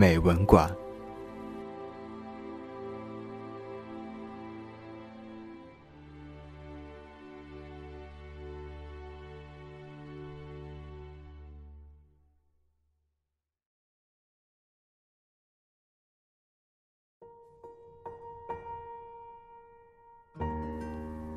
美文馆》。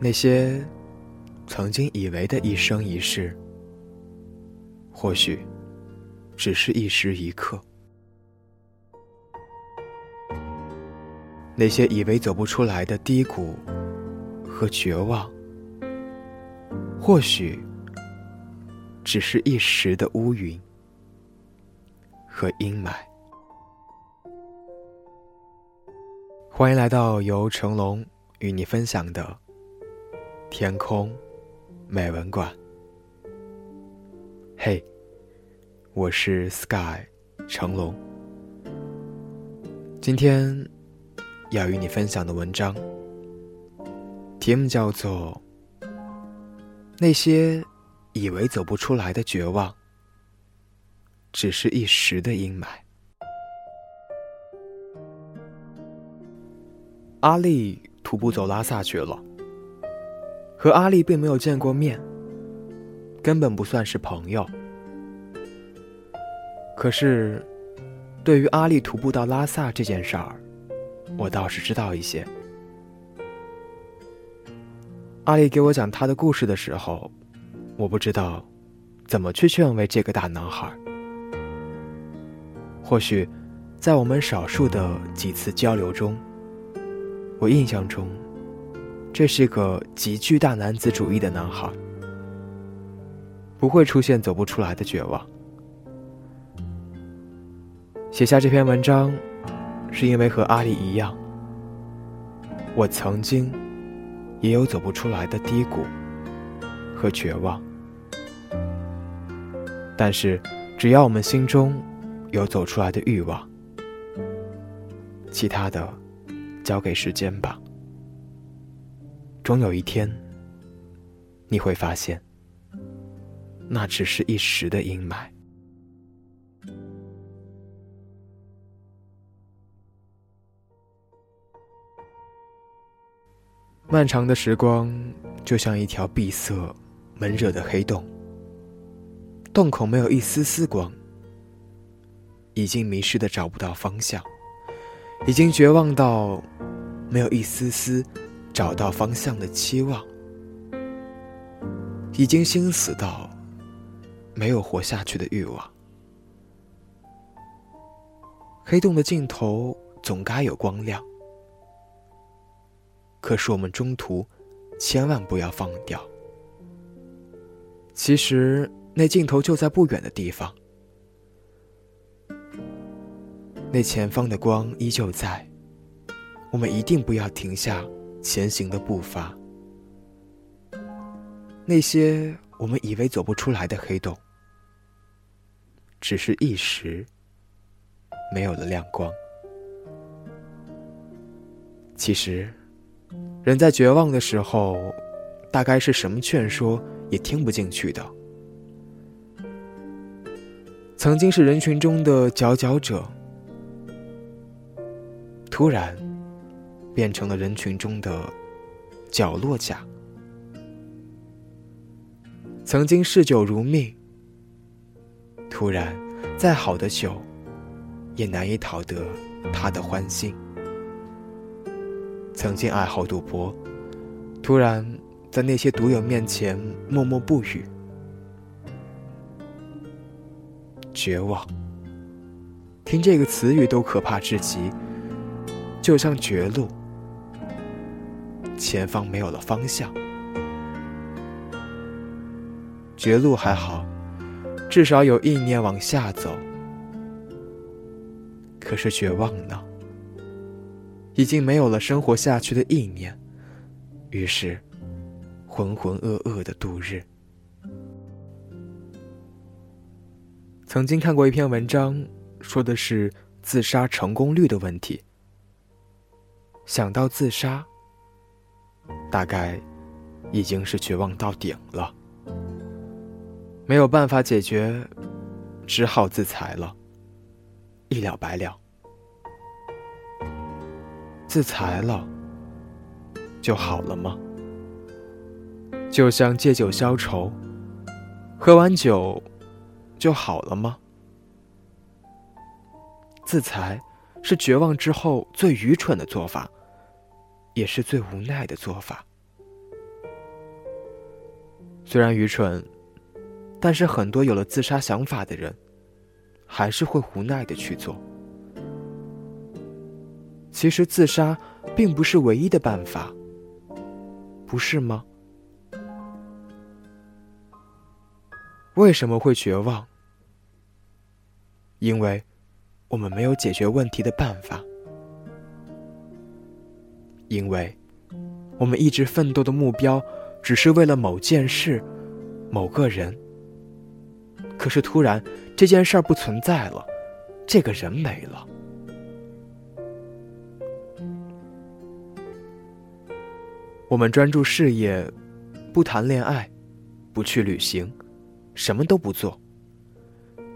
那些曾经以为的一生一世。或许，只是一时一刻。那些以为走不出来的低谷和绝望，或许只是一时的乌云和阴霾。欢迎来到由成龙与你分享的天空美文馆。嘿，我是 Sky 成龙。今天要与你分享的文章，题目叫做《那些以为走不出来的绝望，只是一时的阴霾》。阿丽徒步走拉萨去了，和阿丽并没有见过面。根本不算是朋友。可是，对于阿丽徒步到拉萨这件事儿，我倒是知道一些。阿丽给我讲她的故事的时候，我不知道怎么去劝慰这个大男孩。或许，在我们少数的几次交流中，我印象中，这是个极具大男子主义的男孩。不会出现走不出来的绝望。写下这篇文章，是因为和阿里一样，我曾经也有走不出来的低谷和绝望。但是，只要我们心中有走出来的欲望，其他的交给时间吧。终有一天，你会发现。那只是一时的阴霾。漫长的时光就像一条闭塞、闷热的黑洞，洞口没有一丝丝光，已经迷失的找不到方向，已经绝望到没有一丝丝找到方向的期望，已经心死到。没有活下去的欲望。黑洞的尽头总该有光亮，可是我们中途千万不要放掉。其实那尽头就在不远的地方，那前方的光依旧在，我们一定不要停下前行的步伐。那些我们以为走不出来的黑洞。只是一时没有了亮光。其实，人在绝望的时候，大概是什么劝说也听不进去的。曾经是人群中的佼佼者，突然变成了人群中的角落甲。曾经嗜酒如命。突然，再好的酒，也难以讨得他的欢心。曾经爱好赌博，突然在那些赌友面前默默不语。绝望，听这个词语都可怕至极，就像绝路，前方没有了方向。绝路还好。至少有意念往下走，可是绝望呢？已经没有了生活下去的意念，于是浑浑噩噩的度日。曾经看过一篇文章，说的是自杀成功率的问题。想到自杀，大概已经是绝望到顶了，没有办法解决，只好自裁了，一了百了。自裁了，就好了吗？就像借酒消愁，喝完酒。就好了吗？自裁是绝望之后最愚蠢的做法，也是最无奈的做法。虽然愚蠢，但是很多有了自杀想法的人，还是会无奈的去做。其实自杀并不是唯一的办法，不是吗？为什么会绝望？因为，我们没有解决问题的办法。因为，我们一直奋斗的目标，只是为了某件事、某个人。可是突然，这件事儿不存在了，这个人没了。我们专注事业，不谈恋爱，不去旅行。什么都不做，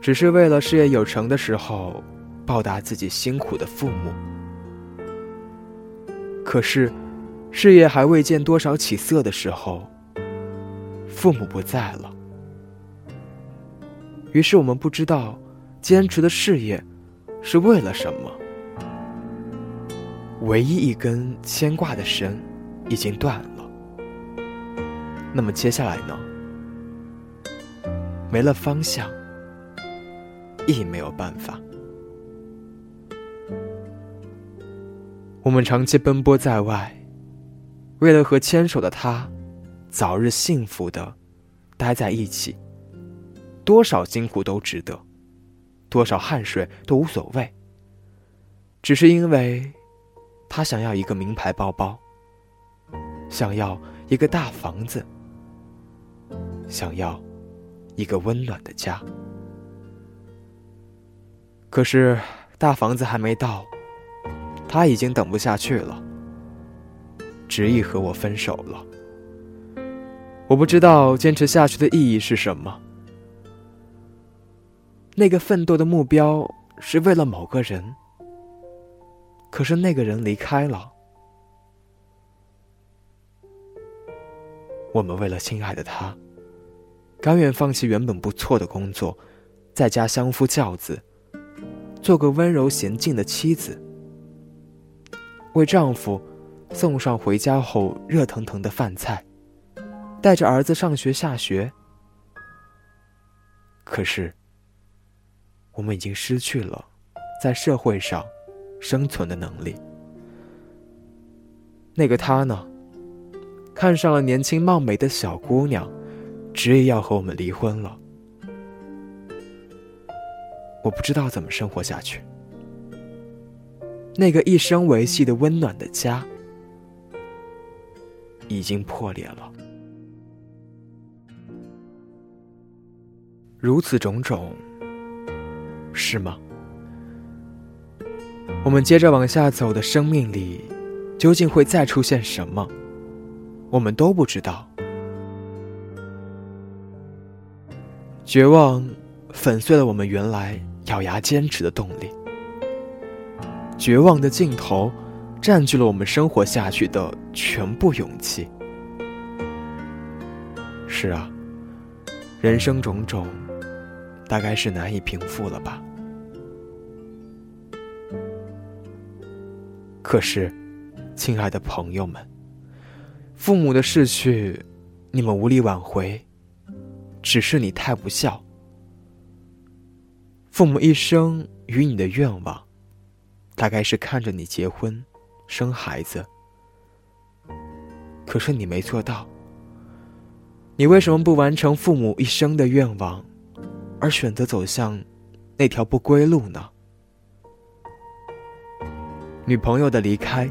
只是为了事业有成的时候报答自己辛苦的父母。可是，事业还未见多少起色的时候，父母不在了。于是我们不知道，坚持的事业是为了什么。唯一一根牵挂的绳已经断了。那么接下来呢？没了方向，亦没有办法。我们长期奔波在外，为了和牵手的他早日幸福的待在一起，多少辛苦都值得，多少汗水都无所谓。只是因为，他想要一个名牌包包，想要一个大房子，想要。一个温暖的家，可是大房子还没到，他已经等不下去了，执意和我分手了。我不知道坚持下去的意义是什么。那个奋斗的目标是为了某个人，可是那个人离开了，我们为了亲爱的他。甘愿放弃原本不错的工作，在家相夫教子，做个温柔娴静的妻子，为丈夫送上回家后热腾腾的饭菜，带着儿子上学下学。可是，我们已经失去了在社会上生存的能力。那个他呢，看上了年轻貌美的小姑娘。执意要和我们离婚了，我不知道怎么生活下去。那个一生维系的温暖的家，已经破裂了。如此种种，是吗？我们接着往下走的生命里，究竟会再出现什么？我们都不知道。绝望粉碎了我们原来咬牙坚持的动力，绝望的尽头占据了我们生活下去的全部勇气。是啊，人生种种，大概是难以平复了吧？可是，亲爱的朋友们，父母的逝去，你们无力挽回。只是你太不孝。父母一生与你的愿望，大概是看着你结婚、生孩子。可是你没做到。你为什么不完成父母一生的愿望，而选择走向那条不归路呢？女朋友的离开，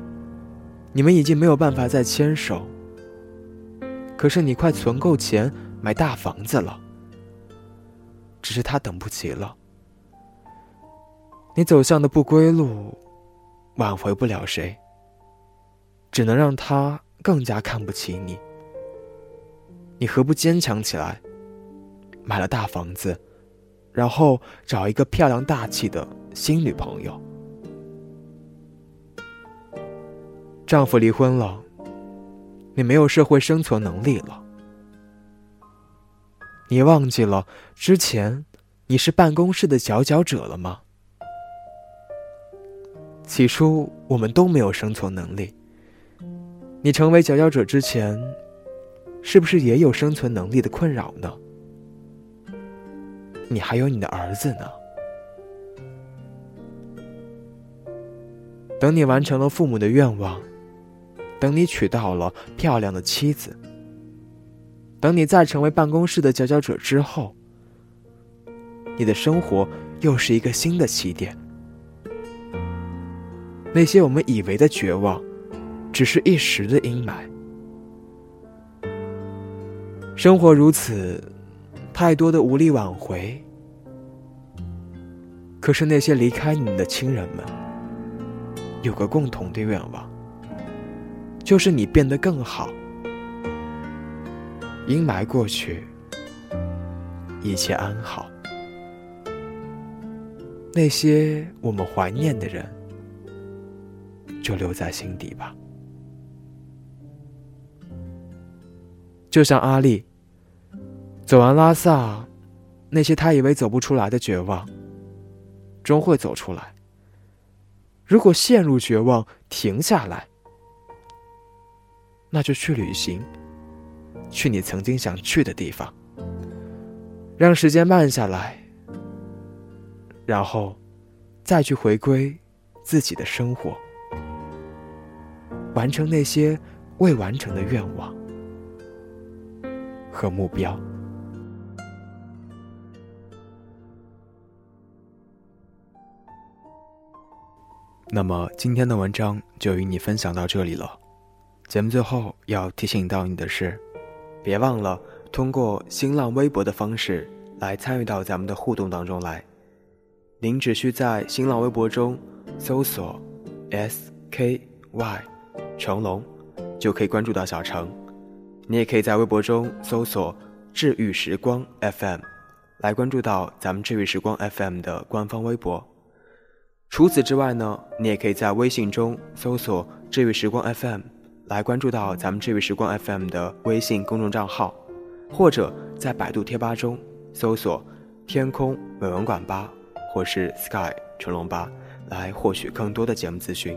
你们已经没有办法再牵手。可是你快存够钱买大房子了，只是他等不及了。你走向的不归路，挽回不了谁，只能让他更加看不起你。你何不坚强起来，买了大房子，然后找一个漂亮大气的新女朋友？丈夫离婚了，你没有社会生存能力了。你忘记了之前你是办公室的佼佼者了吗？起初我们都没有生存能力。你成为佼佼者之前，是不是也有生存能力的困扰呢？你还有你的儿子呢。等你完成了父母的愿望。等你娶到了漂亮的妻子，等你再成为办公室的佼佼者之后，你的生活又是一个新的起点。那些我们以为的绝望，只是一时的阴霾。生活如此，太多的无力挽回。可是那些离开你的亲人们，有个共同的愿望。就是你变得更好，阴霾过去，一切安好。那些我们怀念的人，就留在心底吧。就像阿丽，走完拉萨，那些他以为走不出来的绝望，终会走出来。如果陷入绝望，停下来。那就去旅行，去你曾经想去的地方，让时间慢下来，然后再去回归自己的生活，完成那些未完成的愿望和目标。那么今天的文章就与你分享到这里了。节目最后要提醒到你的是，别忘了通过新浪微博的方式来参与到咱们的互动当中来。您只需在新浪微博中搜索 “SKY 成龙”，就可以关注到小程。你也可以在微博中搜索“治愈时光 FM”，来关注到咱们“治愈时光 FM” 的官方微博。除此之外呢，你也可以在微信中搜索“治愈时光 FM”。来关注到咱们这位时光 FM 的微信公众账号，或者在百度贴吧中搜索“天空美文馆吧”或是 “Sky 成龙吧”，来获取更多的节目资讯。